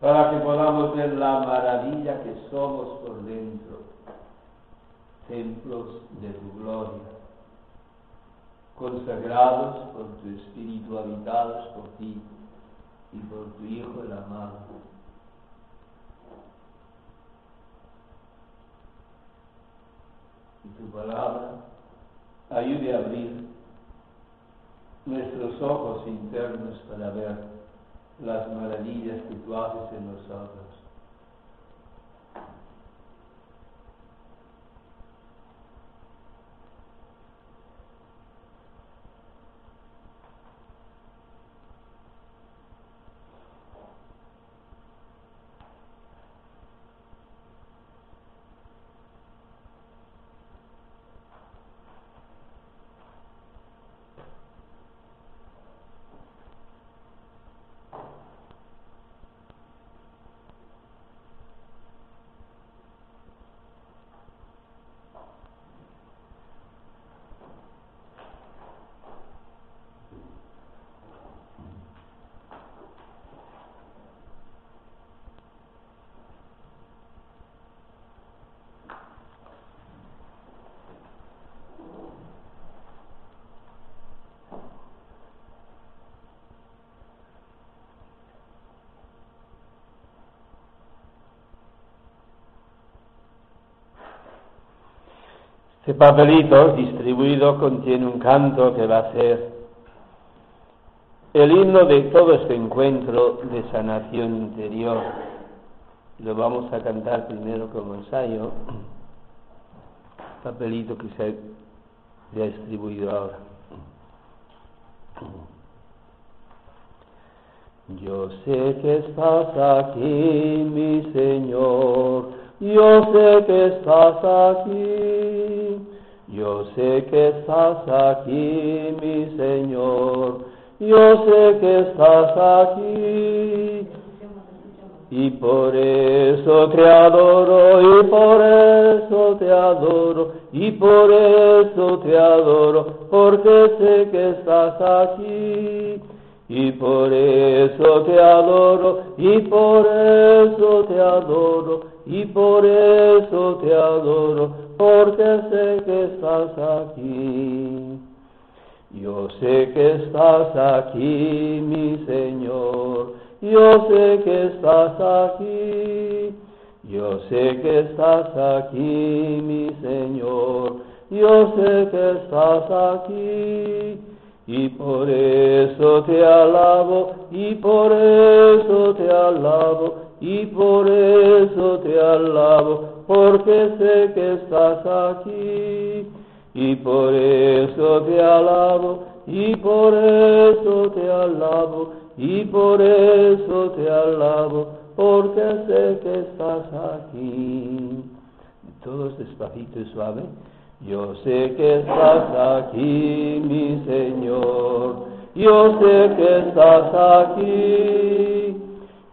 para que podamos ver la maravilla que somos por dentro, templos de tu gloria, consagrados por tu Espíritu, habitados por ti y por tu Hijo el amado. Y tu palabra ayude a abrir nuestros ojos internos para ver las maravillas que tú haces en nosotros. Este papelito distribuido contiene un canto que va a ser el himno de todo este encuentro de sanación interior. Lo vamos a cantar primero como ensayo, papelito que se ha distribuido ahora. Yo sé que estás aquí, mi Señor, yo sé que estás aquí, yo sé que estás aquí, mi Señor, yo sé que estás aquí. Y por eso te adoro, y por eso te adoro, y por eso te adoro, porque sé que estás aquí. Y por eso te adoro, y por eso te adoro, y por eso te adoro, porque sé que estás aquí. Yo sé que estás aquí, mi Señor, yo sé que estás aquí. Yo sé que estás aquí, mi Señor, yo sé que estás aquí. Y por eso te alabo, y por eso te alabo, y por eso te alabo, porque sé que estás aquí. Y por eso te alabo, y por eso te alabo, y por eso te alabo, porque sé que estás aquí. Todos despacito y suave. Yo sé que estás aquí, mi Señor. Yo sé que estás aquí.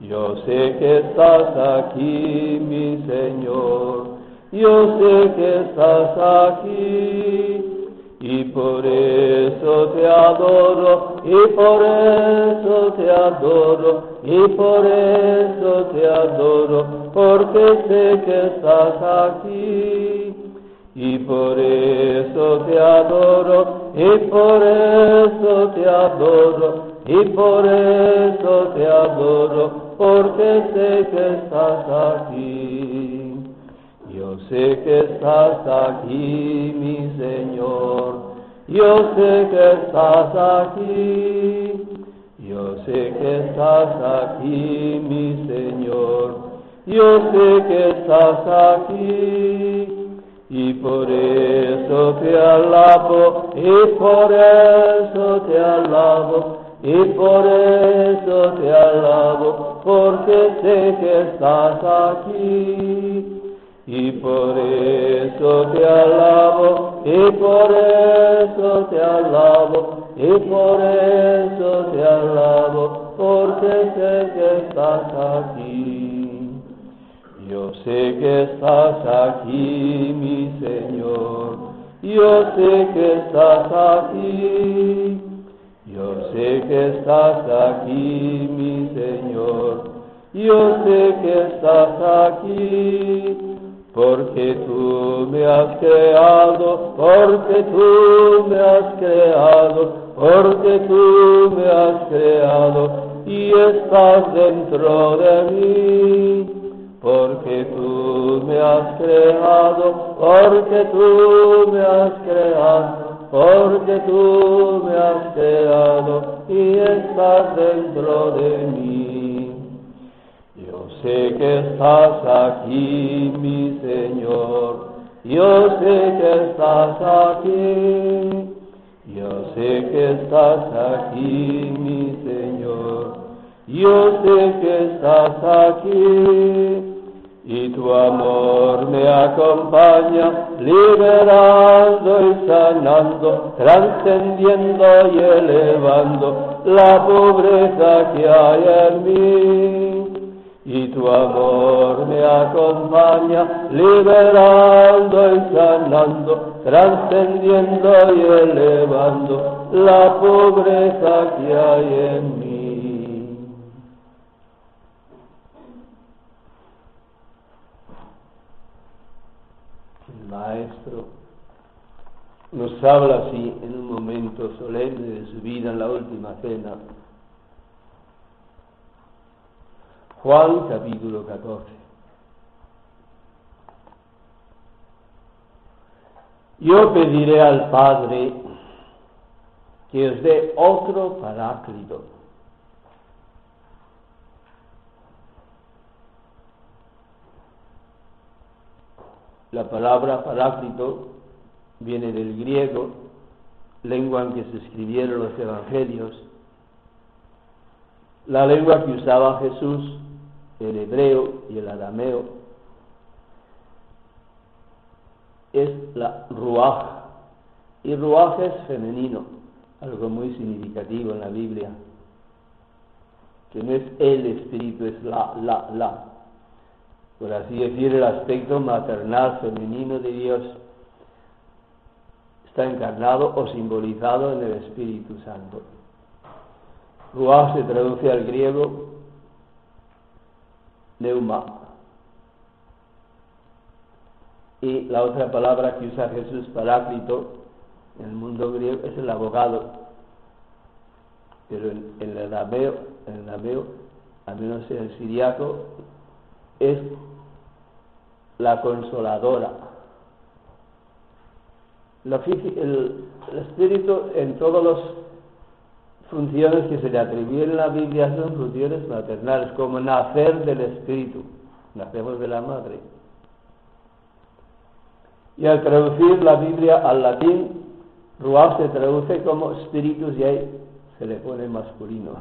Yo sé que estás aquí, mi Señor. Yo sé que estás aquí. Y por eso te adoro, y por eso te adoro, y por eso te adoro, porque sé que estás aquí. Y por eso te adoro, y por eso te adoro, y por eso te adoro, porque sé que estás aquí. Yo sé que estás aquí, mi Señor. Yo sé que estás aquí. Yo sé que estás aquí, mi Señor. yo sé que estás aquí y por eso te alabo, y por eso te alabo, y por eso te alabo, porque sé que estás aquí. Y por eso te alabo, y por eso te alabo, y por eso te alabo, porque sé que estás aquí. Yo sé que estás aquí, mi Señor, yo sé que estás aquí. Yo sé que estás aquí, mi Señor, yo sé que estás aquí, porque tú me has creado, porque tú me has creado, porque tú me has creado y estás dentro de mí. Porque tú me has creado, porque tú me has creado, porque tú me has creado y estás dentro de mí. Yo sé que estás aquí, mi Señor, yo sé que estás aquí, yo sé que estás aquí, mi Señor, yo sé que estás aquí y tu amor me acompaña, liberando y sanando, trascendiendo y elevando la pobreza que hay en mí. Y tu amor me acompaña, liberando y sanando, trascendiendo y elevando la pobreza que hay en mí. Maestro nos habla así en un momento solemne de su vida en la última cena. Juan capítulo 14. Yo pediré al Padre que os dé otro paráclito La palabra paráclito viene del griego, lengua en que se escribieron los evangelios. La lengua que usaba Jesús, el hebreo y el arameo, es la ruaj. Y ruaj es femenino, algo muy significativo en la Biblia, que no es el espíritu, es la, la, la por así decir, el aspecto maternal femenino de Dios está encarnado o simbolizado en el Espíritu Santo. Ruach se traduce al griego neuma. Y la otra palabra que usa Jesús, paráclito, en el mundo griego es el abogado. Pero en, el arameo, en el arameo, al menos en el siriaco, es la consoladora. el, espíritu en todas las funciones que se le atribuyen en la Biblia son funciones maternales, como nacer del espíritu, nacemos de la madre. Y al traducir la Biblia al latín, Ruach se traduce como espíritus y ahí se le pone masculino.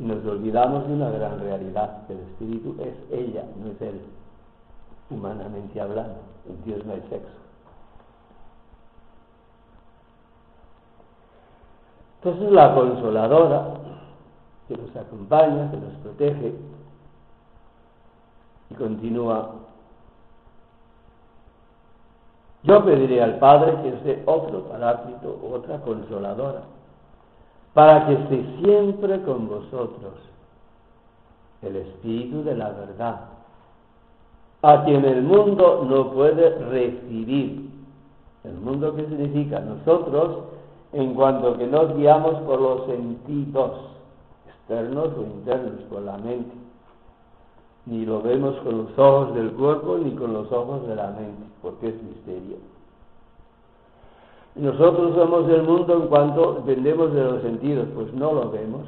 Y nos olvidamos de una gran realidad, que el espíritu es ella, no es él humanamente hablando. En Dios no hay sexo. Entonces la consoladora que nos acompaña, que nos protege, y continúa, yo pediré al Padre que esté otro paráclito, otra consoladora, para que esté siempre con vosotros el Espíritu de la verdad a quien el mundo no puede recibir. El mundo que significa nosotros en cuanto que nos guiamos por los sentidos externos o internos, por la mente. Ni lo vemos con los ojos del cuerpo ni con los ojos de la mente, porque es misterio. Nosotros somos del mundo en cuanto dependemos de los sentidos, pues no lo vemos.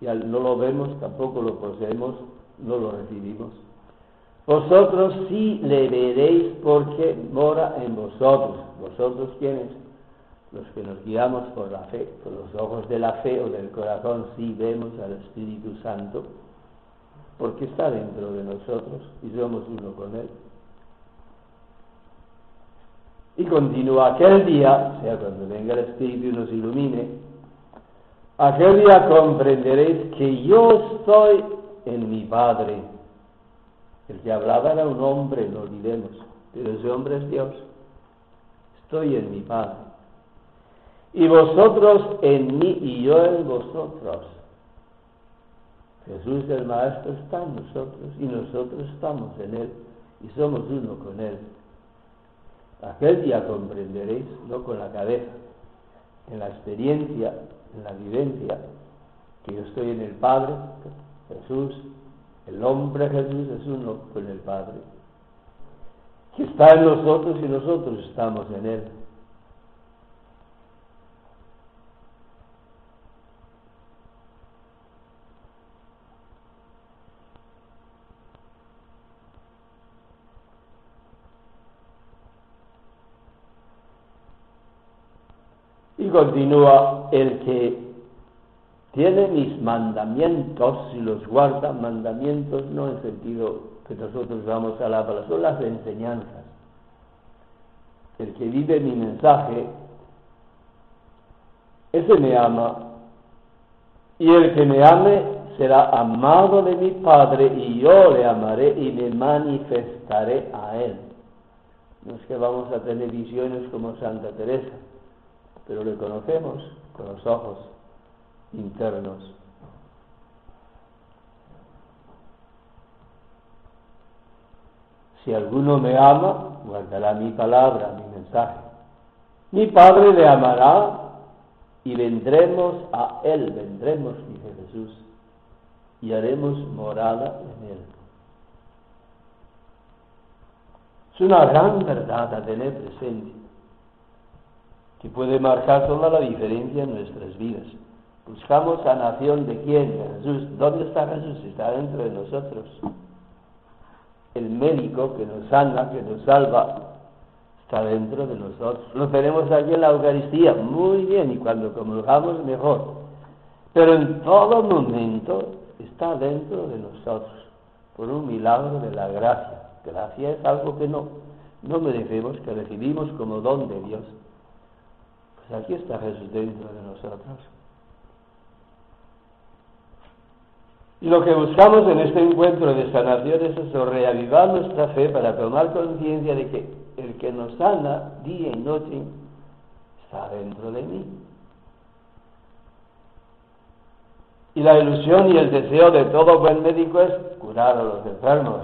Y al no lo vemos tampoco lo poseemos no lo recibimos. Vosotros sí le veréis porque mora en vosotros. ¿Vosotros quiénes? Los que nos guiamos por la fe, por los ojos de la fe o del corazón, sí vemos al Espíritu Santo, porque está dentro de nosotros y somos uno con Él. Y continúa aquel día, o sea, cuando venga el Espíritu y nos ilumine, aquel día comprenderéis que yo estoy en mi Padre el que hablaba era un hombre, no olvidemos, pero ese hombre es Dios. Estoy en mi Padre. Y vosotros en mí y yo en vosotros. Jesús el Maestro está en nosotros y nosotros estamos en Él y somos uno con Él. Aquel día comprenderéis, no con la cabeza, en la experiencia, en la vivencia, que yo estoy en el Padre, Jesús el hombre Jesús es uno con el Padre, que está en nosotros y nosotros estamos en Él. Y continúa el que tiene mis mandamientos y los guarda, mandamientos no en sentido que nosotros vamos a la palabra, son las enseñanzas. El que vive mi mensaje, ese me ama, y el que me ame será amado de mi Padre, y yo le amaré y me manifestaré a él. No es que vamos a tener visiones como Santa Teresa, pero le conocemos con los ojos internos. Si alguno me ama, guardará mi palabra, mi mensaje. Mi Padre le amará y vendremos a Él, vendremos, dice Jesús, y haremos morada en Él. Es una gran verdad a tener presente, que puede marcar toda la diferencia en nuestras vidas. Buscamos sanación de quién? De Jesús. ¿Dónde está Jesús? Está dentro de nosotros. El médico que nos sana, que nos salva, está dentro de nosotros. Lo tenemos aquí en la Eucaristía, muy bien, y cuando comulgamos mejor. Pero en todo momento está dentro de nosotros, por un milagro de la gracia. Gracia es algo que no, no merecemos, que recibimos como don de Dios. Pues aquí está Jesús dentro de nosotros. Y lo que buscamos en este encuentro de sanación es eso, reavivar nuestra fe para tomar conciencia de que el que nos sana día y noche está dentro de mí. Y la ilusión y el deseo de todo buen médico es curar a los enfermos,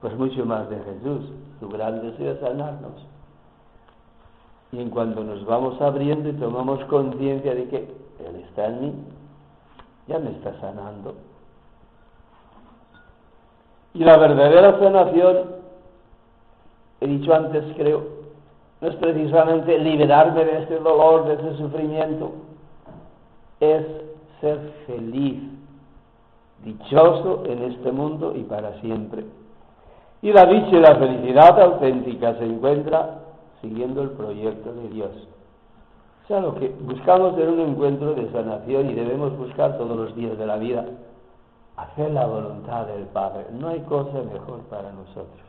pues mucho más de Jesús. Su gran deseo es sanarnos. Y en cuanto nos vamos abriendo y tomamos conciencia de que Él está en mí, ya me está sanando. Y la verdadera sanación, he dicho antes creo, no es precisamente liberarme de este dolor, de ese sufrimiento, es ser feliz, dichoso en este mundo y para siempre. Y la dicha y la felicidad auténtica se encuentra siguiendo el proyecto de Dios. O sea, lo que buscamos en un encuentro de sanación y debemos buscar todos los días de la vida hacer la voluntad del Padre. No hay cosa mejor para nosotros.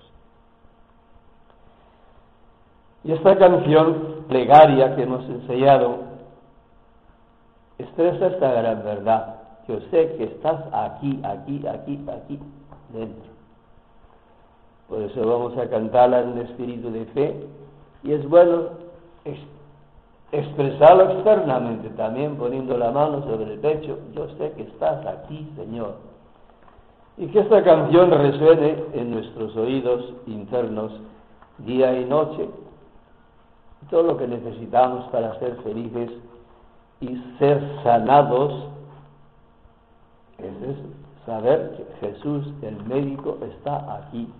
Y esta canción plegaria que hemos enseñado expresa esta gran verdad. Yo sé que estás aquí, aquí, aquí, aquí, dentro. Por eso vamos a cantarla en un espíritu de fe. Y es bueno expresarlo externamente también, poniendo la mano sobre el pecho. Yo sé que estás aquí, Señor y que esta canción resuene en nuestros oídos internos día y noche. Todo lo que necesitamos para ser felices y ser sanados es saber que Jesús, el médico, está aquí.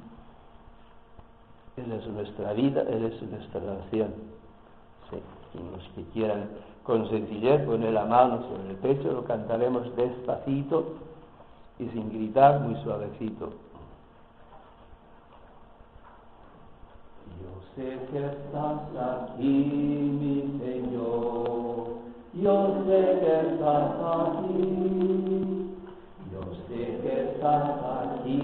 Él es nuestra vida, Él es nuestra nación. Sí. Y los que quieran con sencillez poner la mano sobre el pecho, lo cantaremos despacito y sin gritar, muy suavecito. Yo sé que estás aquí, mi Señor. Yo sé que estás aquí. Yo sé que estás aquí,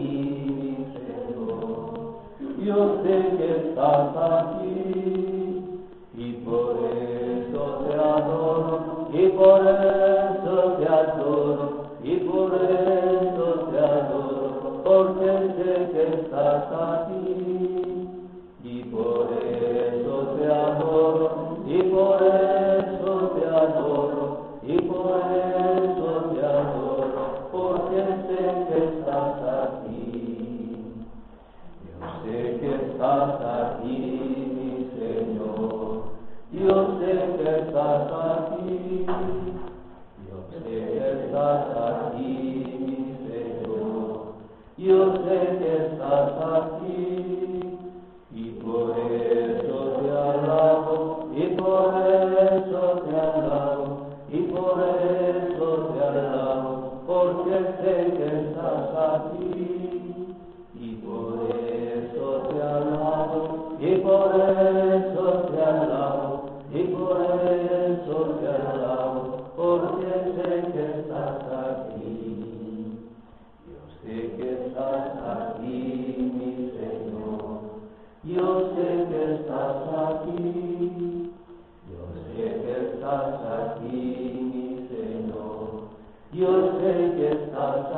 mi Señor. Yo sé que estás aquí. Y por eso te adoro. Y por eso te adoro. Y por eso. Que estás aquí por eso te adoro, y por eso te adoro, y por eso te adoro, porque sé que estás aquí. Yo sé que estás aquí, mi Señor. Yo sé que estás aquí. Yo sé que estás aquí, Señor. Yo sé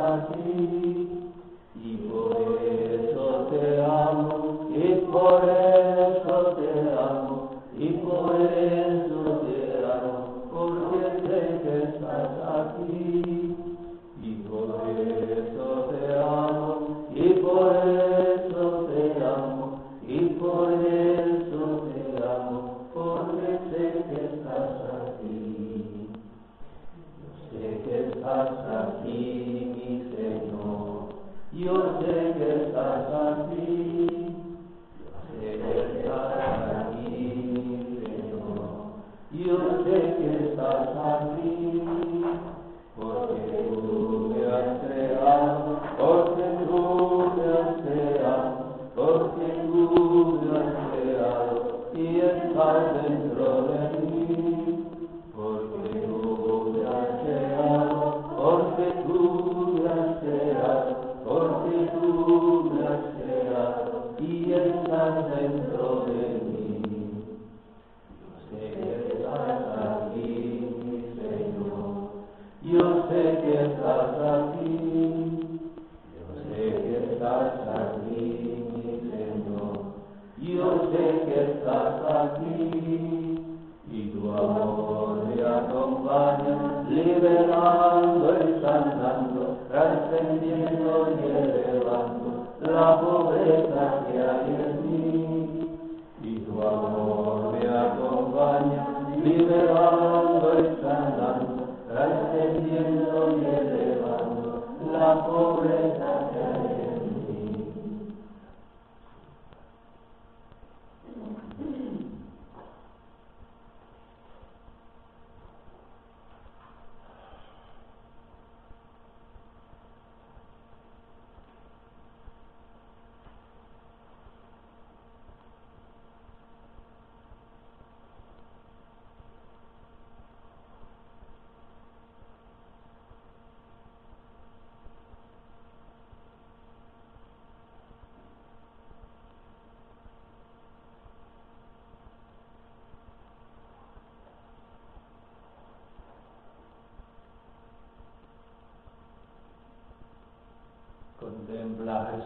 estás aquí estás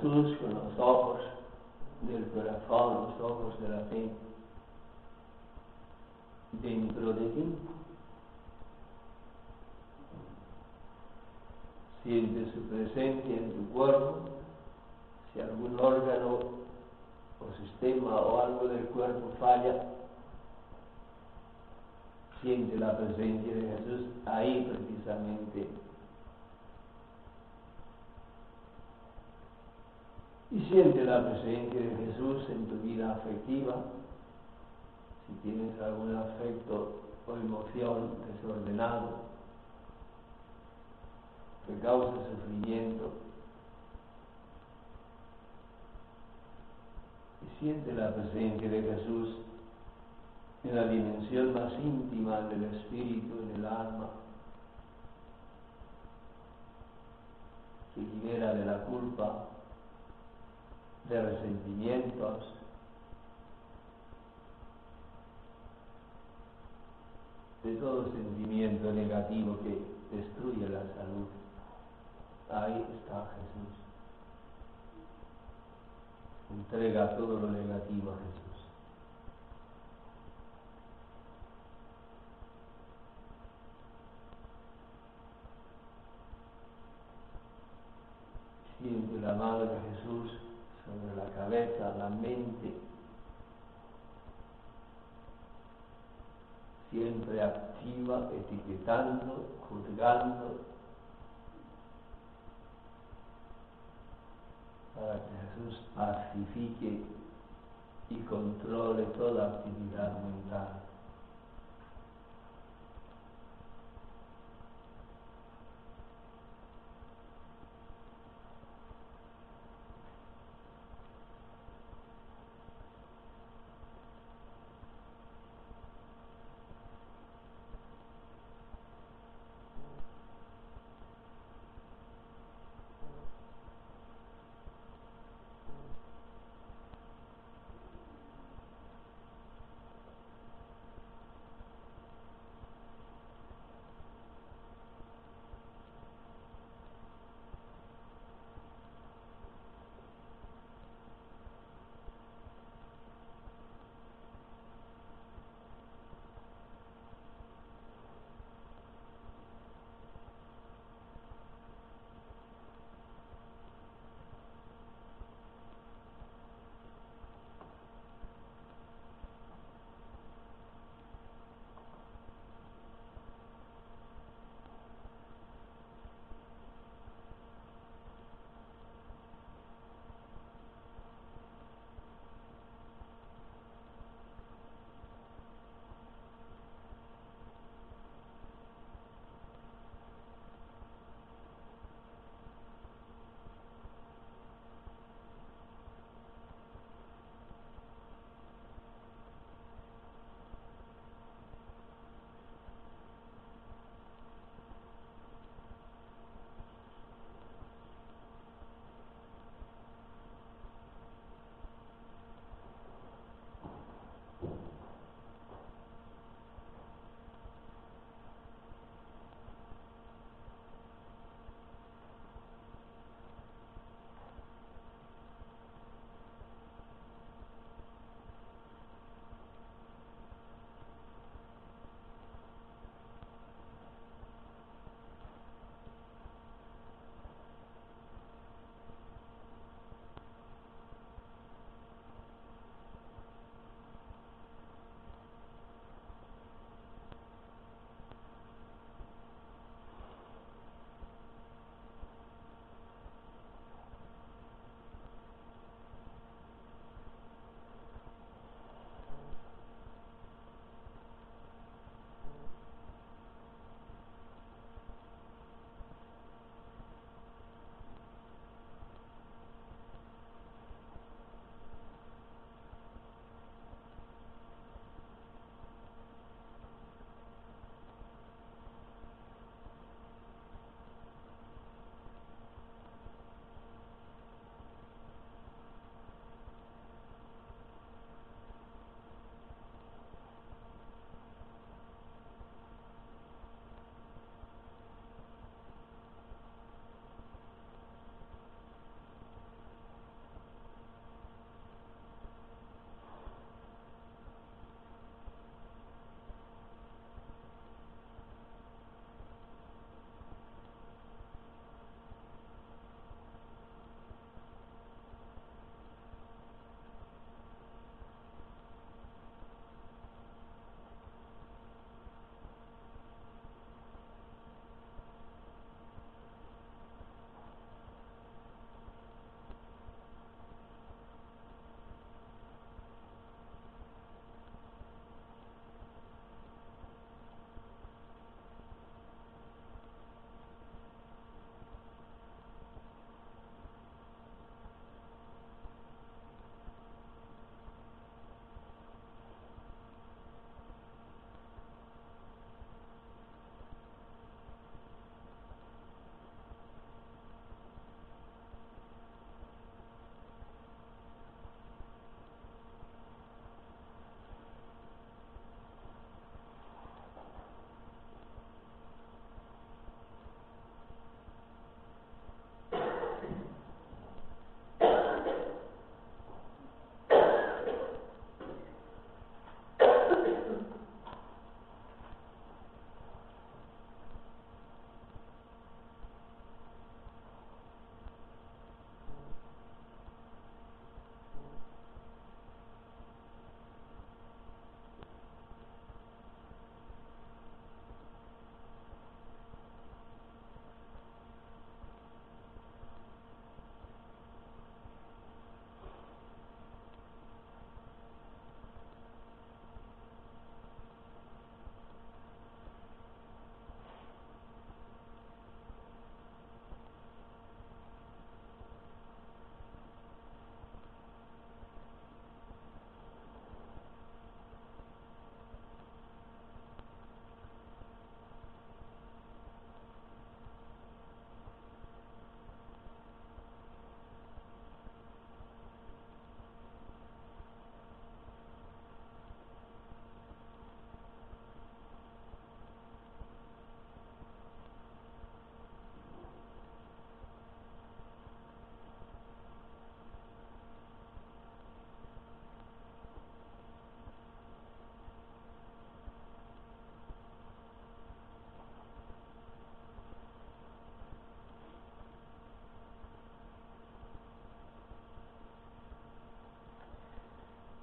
Jesús con los ojos del corazón, los ojos de la fe, dentro de ti. Siente su presencia en tu cuerpo, si algún órgano o sistema o algo del cuerpo falla, siente la presencia de Jesús ahí precisamente y siente la presencia de Jesús en tu vida afectiva. Si tienes algún afecto o emoción desordenado, que causa sufrimiento. Y siente la presencia de Jesús en la dimensión más íntima del espíritu, en el alma, que libera de la culpa, de resentimientos, de todo sentimiento negativo que destruye la salud. Ahí está Jesús. Entrega todo lo negativo a Jesús. Siente la mano de Jesús la cabeza, la mente, siempre activa, etiquetando, juzgando, para que Jesús pacifique y controle toda actividad mental.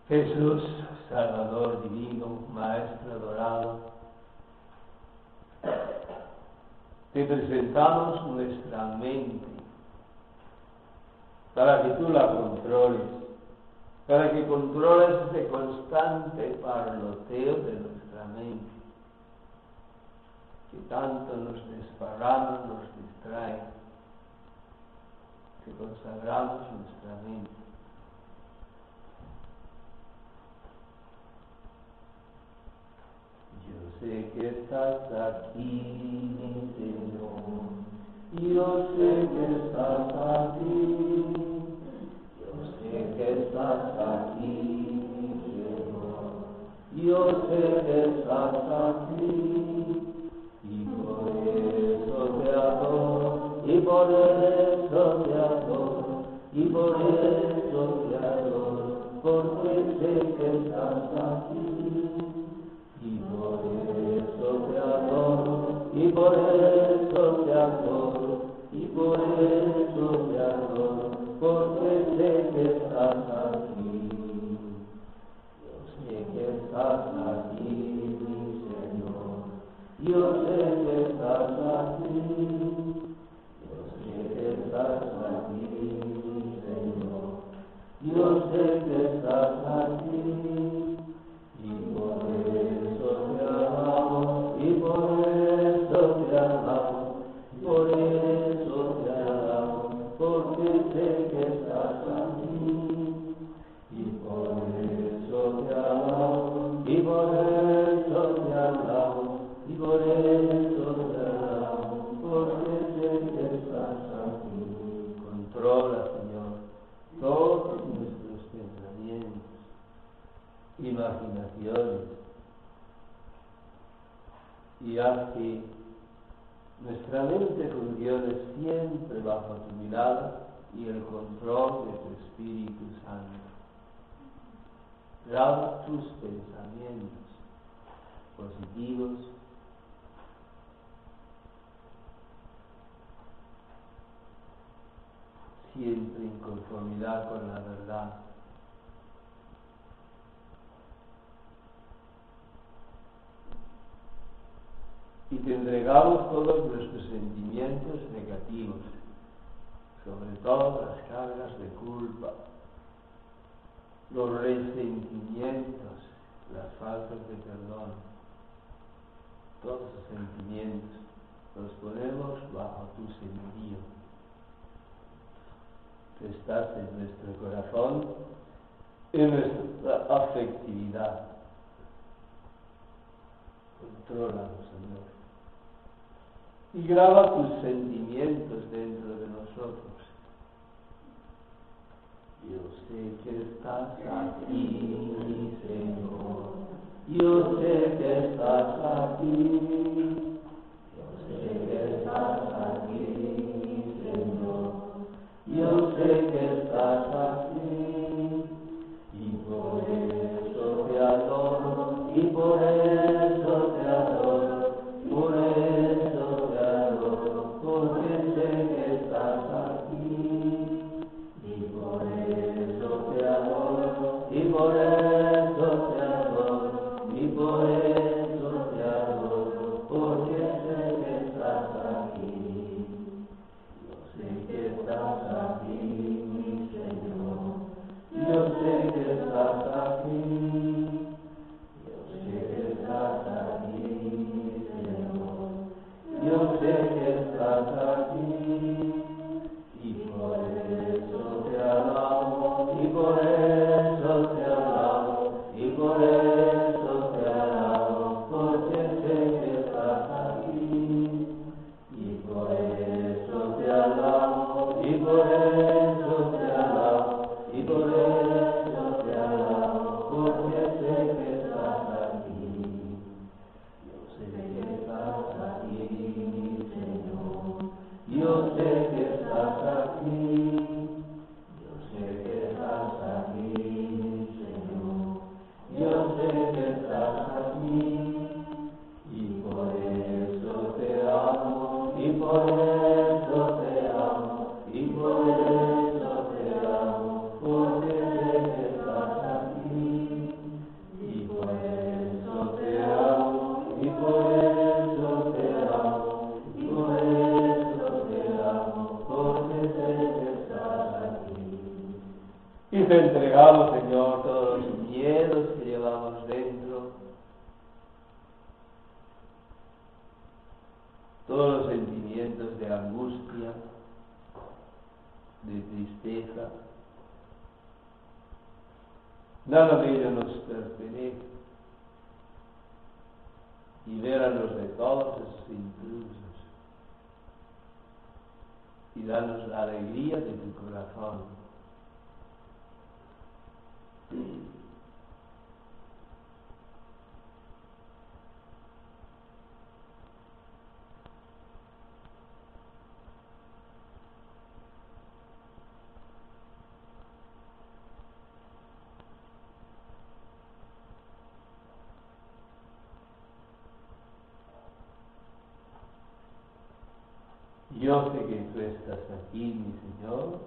Jesús, Salvador divino, Maestro adorado, te presentamos nuestra mente para que tú la controles, para que controles ese constante parloteo de nuestra mente, que tanto nos desparrama, nos distrae, que consagramos nuestra mente. Yo sé que estás aquí, mi Señor. Yo sé que estás aquí. Yo sé que estás aquí, mi Señor. Yo sé que estás aquí. Y por eso te. Y por eso te. Y por eso te adoro. Porque sé que estás aquí. Adoro, y por eso te adoro, y por eso te adoro, porque sé que estás aquí. Yo sé que estás aquí, mi Señor. Imaginaciones y haz que nuestra mente funcione siempre bajo tu mirada y el control de tu Espíritu Santo. Graba tus pensamientos positivos siempre en conformidad con la verdad. Y te entregamos todos nuestros sentimientos negativos, sobre todo las cargas de culpa, los resentimientos, las faltas de perdón, todos esos sentimientos los ponemos bajo tu señorío. Tú estás en nuestro corazón, en nuestra afectividad. Contrólalo, Señor y graba tus sentimientos dentro de nosotros. Yo sé que estás aquí, Señor. Yo sé que estás aquí. Yo sé que estás aquí, Señor. Yo sé que estás aquí. Y por eso te adoro. Y por eso Yo sé que tú estás aquí, mi Señor,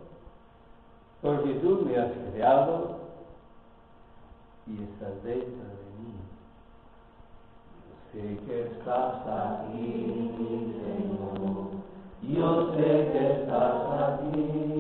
porque tú me has creado y estás dentro de mí. Yo sé que estás aquí, mi Señor. Yo sé que estás aquí.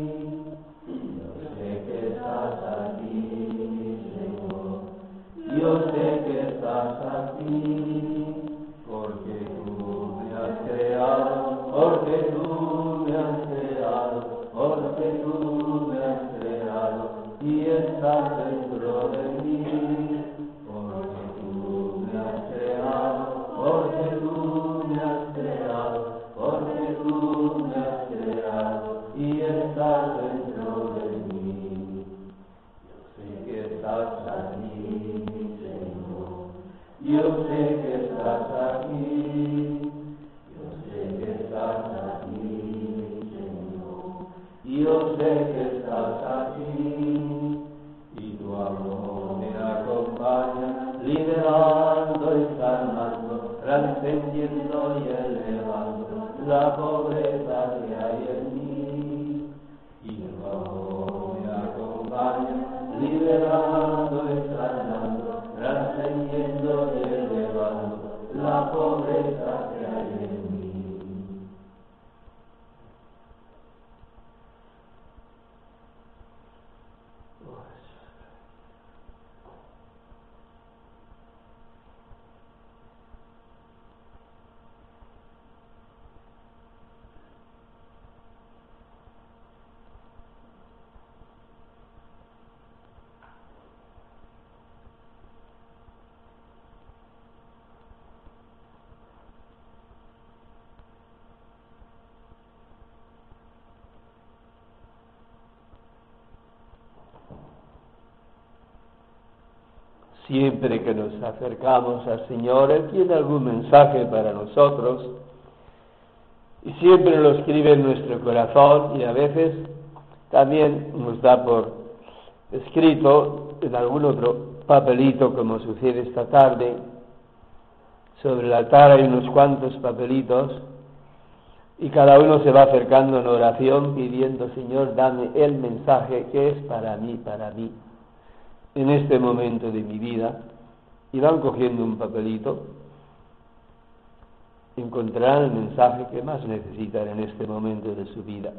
La pobreza que hay en mí. Siempre que nos acercamos al Señor, Él tiene algún mensaje para nosotros y siempre lo escribe en nuestro corazón y a veces también nos da por escrito en algún otro papelito como sucede esta tarde. Sobre el altar hay unos cuantos papelitos y cada uno se va acercando en oración pidiendo, Señor, dame el mensaje que es para mí, para mí en este momento de mi vida y van cogiendo un papelito, encontrarán el mensaje que más necesitan en este momento de su vida.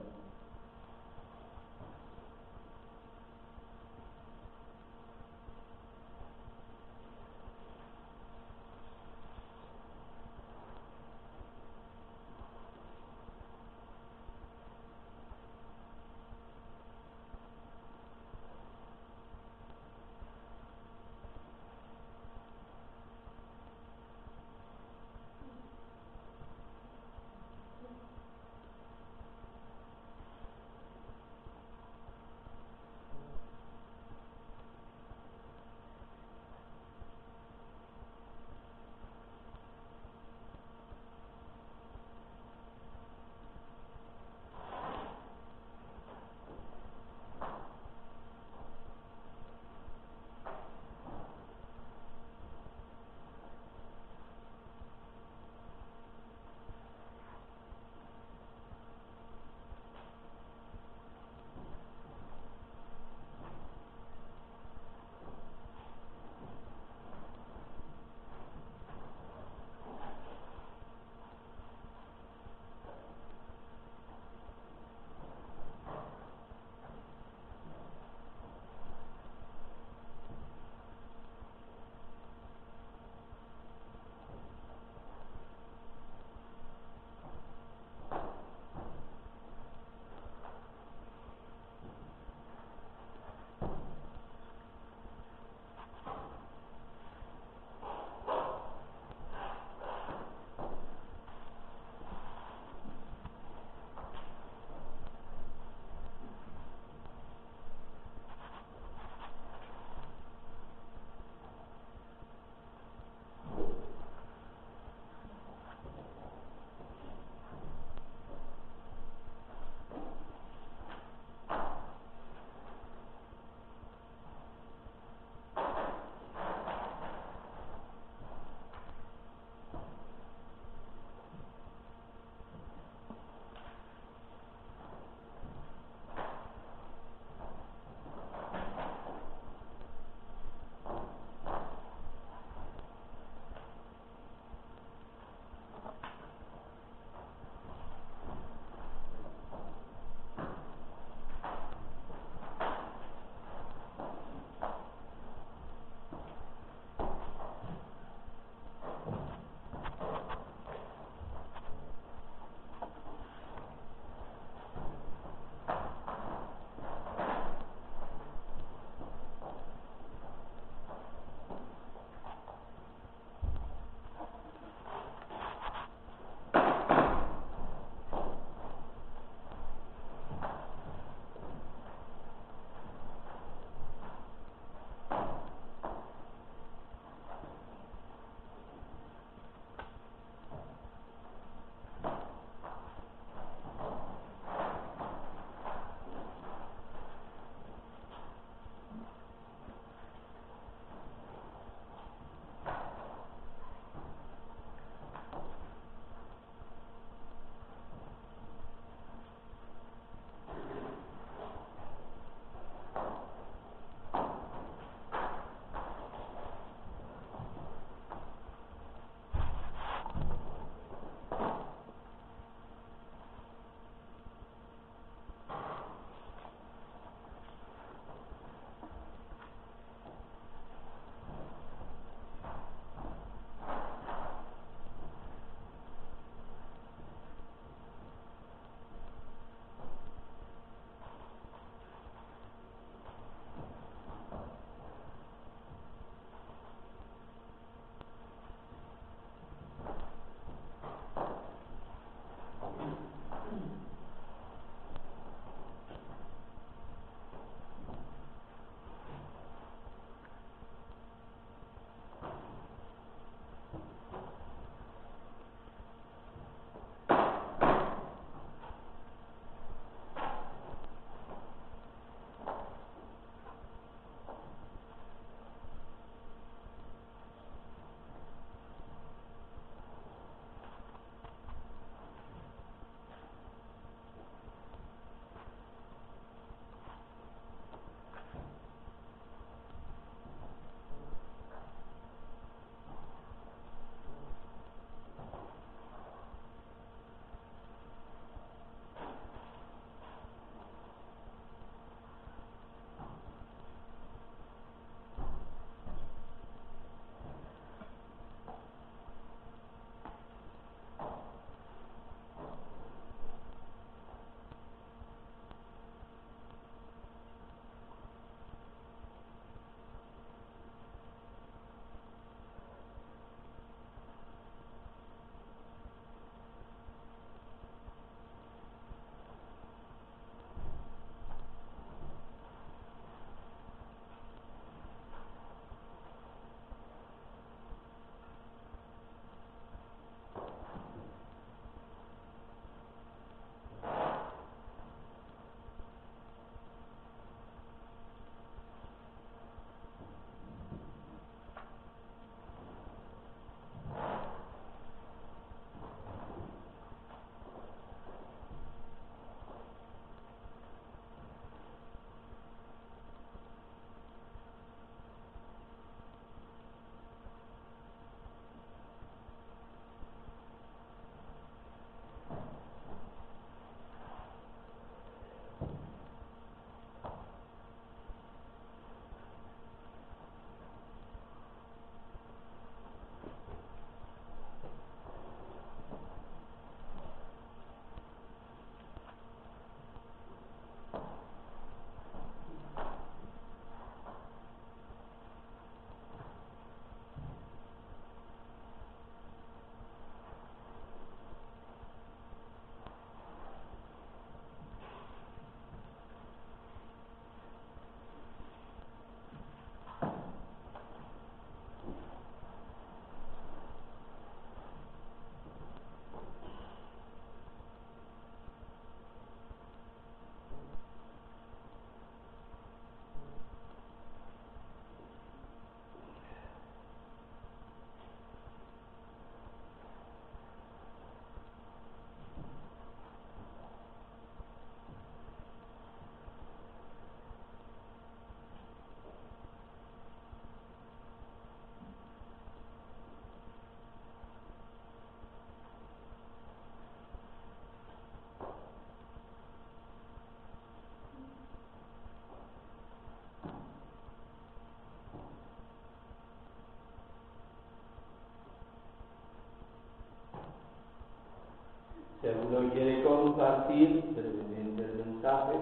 Compartir brevemente el mensaje.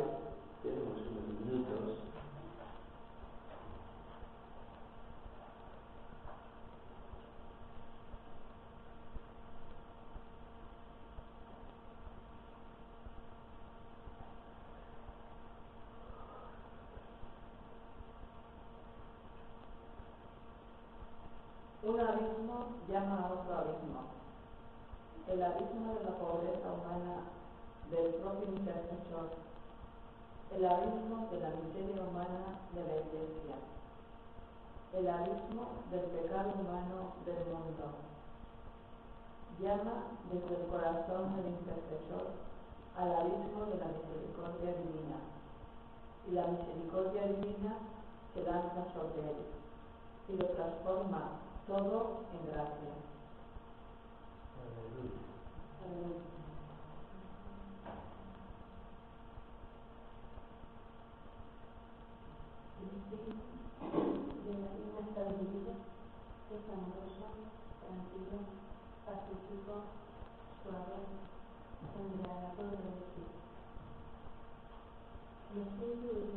Tenemos unos minutos. Un abismo llama a otro abismo. El abismo de la pobreza humana del propio intercesor. El abismo de la miseria humana de la iglesia. El abismo del pecado humano del mundo. Llama desde el corazón del intercesor al abismo de la misericordia divina. Y la misericordia divina se lanza sobre él y lo transforma todo en gracia.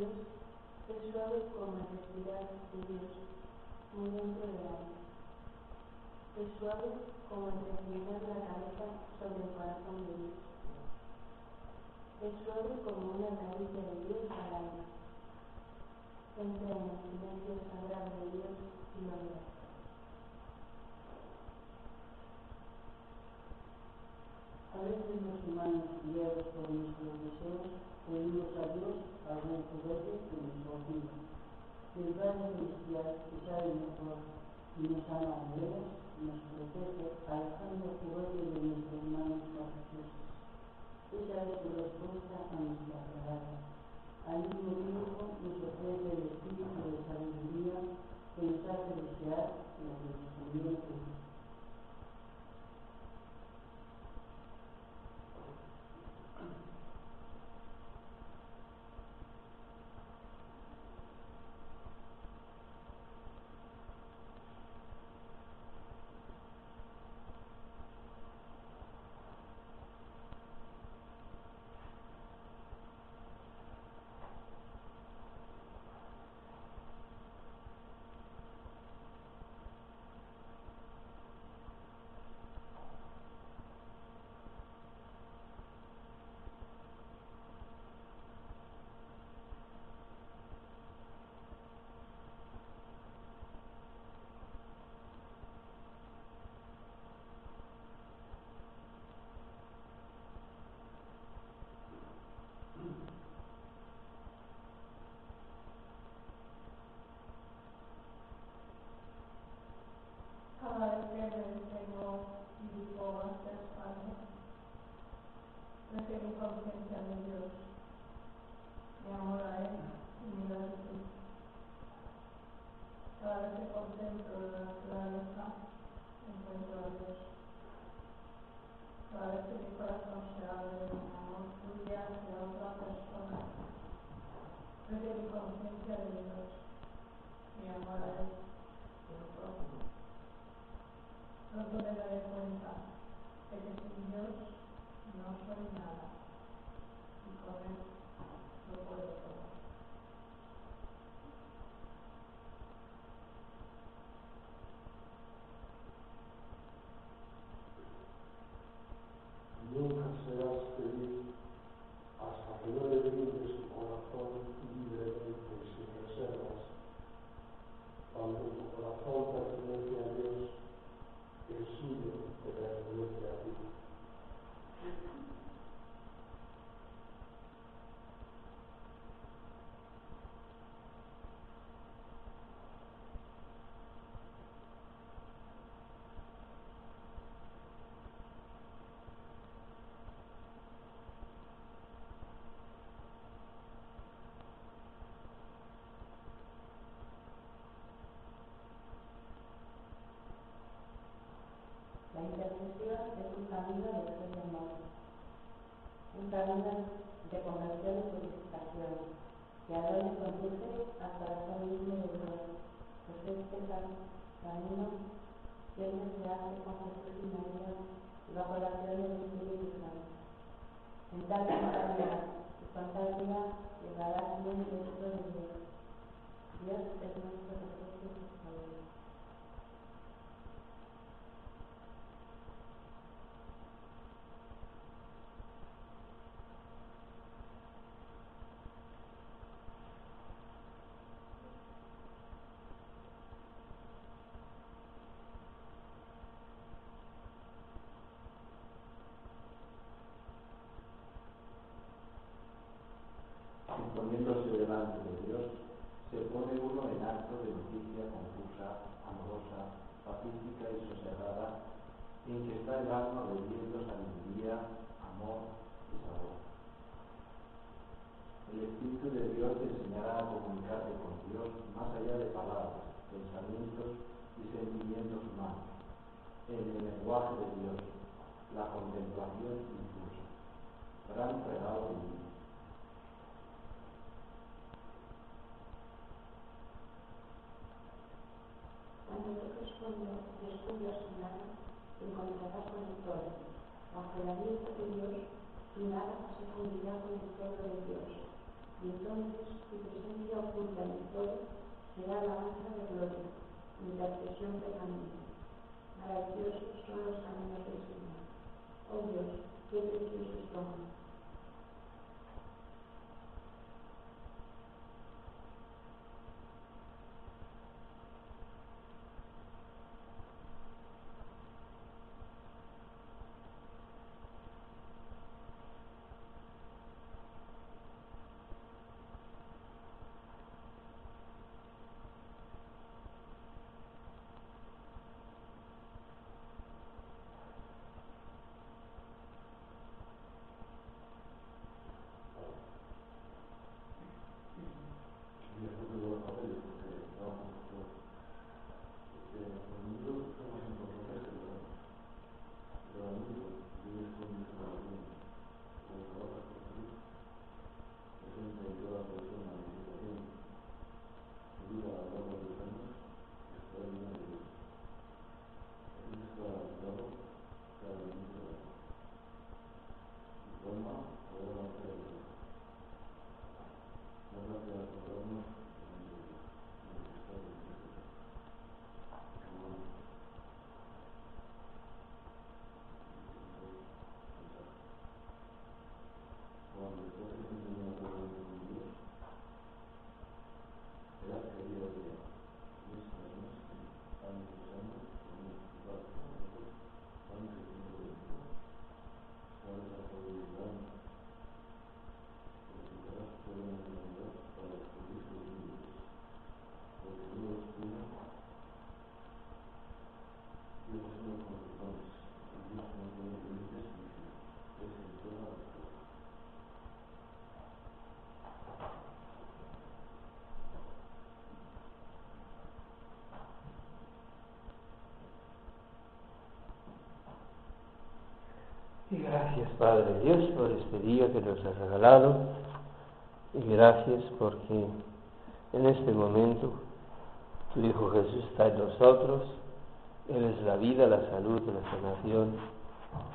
Es suave como el respirar de Dios, muy dentro del alma. Es suave como el la cabeza sobre el corazón de Dios. Es suave como una caricia de Dios al alma. Entra en el silencio sagrado de Dios y lo mira. A veces los humanos, guiados por nuestros deseos, pedimos a Dios algún juguete que nos. Si el Padre Celestial, que sabe mejor y nos ama a Dios, nos protege alejando el juguete de nuestras manos caprichosas. Esa es su respuesta a nuestra palabra. Al mismo tiempo nos ofrece el espíritu de sabiduría que nos hace desear lo que nos conviene. Fantasía, tu fantasía llegará siempre el día. Dios es nuestro refugio y salud. poniéndose delante de Dios, se pone uno en acto de noticia confusa, amorosa, y sosegada, en que está el alma bebiendo sabiduría, amor y sabor. El Espíritu de Dios te enseñará a comunicarte con Dios más allá de palabras, pensamientos y sentimientos humanos, en el lenguaje de Dios, la contemplación incluso. Gran regalo divino. Su el todo. Bajo la de Dios, nada se fundirá con el todo de Dios. Y entonces tu presencia oculta en el todo será de gloria, permanente. Maravillosos son los caminos del Señor. Oh Dios, qué precioso es gracias, Padre Dios, por este día que nos has regalado. Y gracias porque en este momento tu Hijo Jesús está en nosotros. Él es la vida, la salud, la sanación.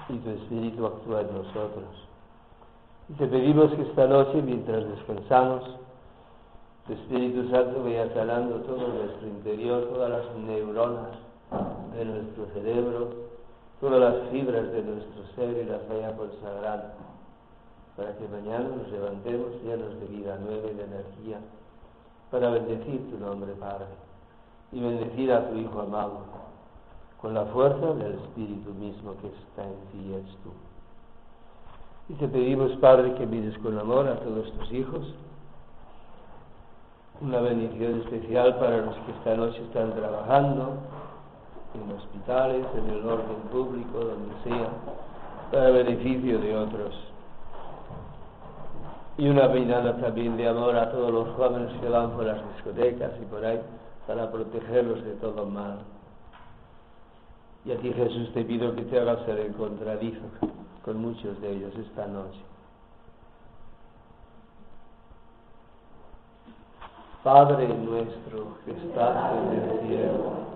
Y tu Espíritu actúa en nosotros. Y te pedimos que esta noche, mientras descansamos, tu Espíritu Santo vaya sanando todo nuestro interior, todas las neuronas de nuestro cerebro, todas las fibras de nuestro ser y las vaya consagrando, para que mañana nos levantemos llenos de vida nueva y de energía, para bendecir tu nombre, Padre, y bendecir a tu Hijo amado, con la fuerza del Espíritu mismo que está en ti y es tú. Y te pedimos, Padre, que mires con amor a todos tus hijos, una bendición especial para los que esta noche están trabajando, en hospitales, en el orden público, donde sea, para beneficio de otros. Y una peinada también de amor a todos los jóvenes que van por las discotecas y por ahí, para protegerlos de todo mal. Y a ti Jesús te pido que te hagas el encontradizo con muchos de ellos esta noche. Padre nuestro que estás en el cielo,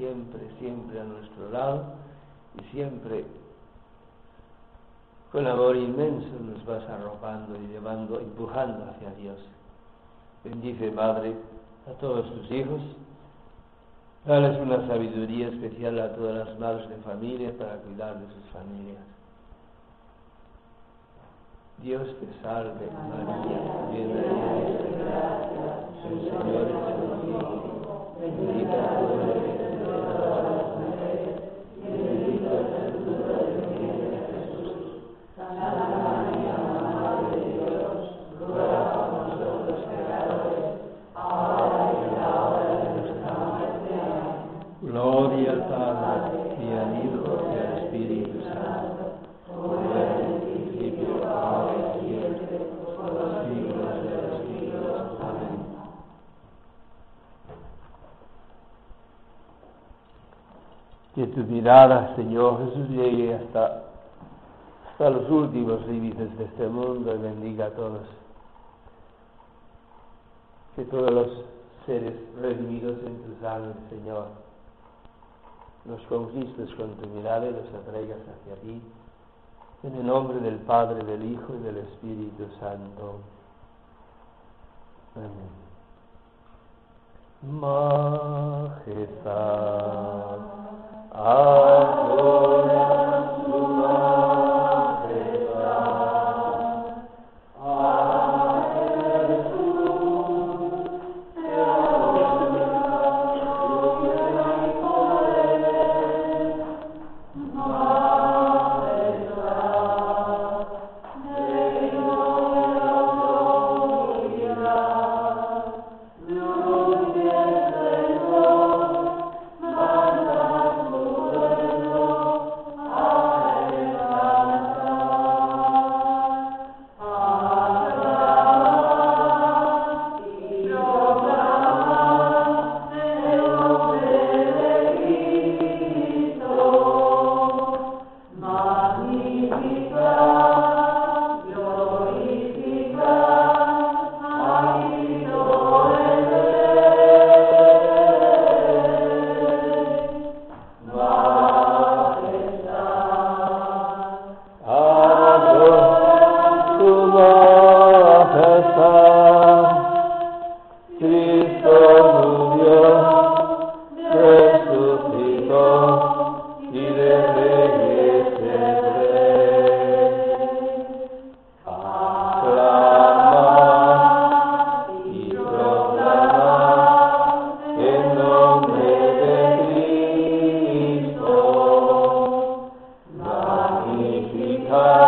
siempre, siempre a nuestro lado y siempre con amor inmenso nos vas arropando y llevando, empujando hacia Dios. Bendice, Madre, a todos tus hijos. Dales una sabiduría especial a todas las madres de familia para cuidar de sus familias. Dios te salve, María, llena de gracia, el Señor es contigo. Bendita Que tu mirada, Señor Jesús, llegue hasta, hasta los últimos límites de este mundo y bendiga a todos. Que todos los seres redimidos en tu sangre, Señor, los conquistes con tu mirada y los atraigas hacia ti. En el nombre del Padre, del Hijo y del Espíritu Santo. Amén. Majestad, Amen. time.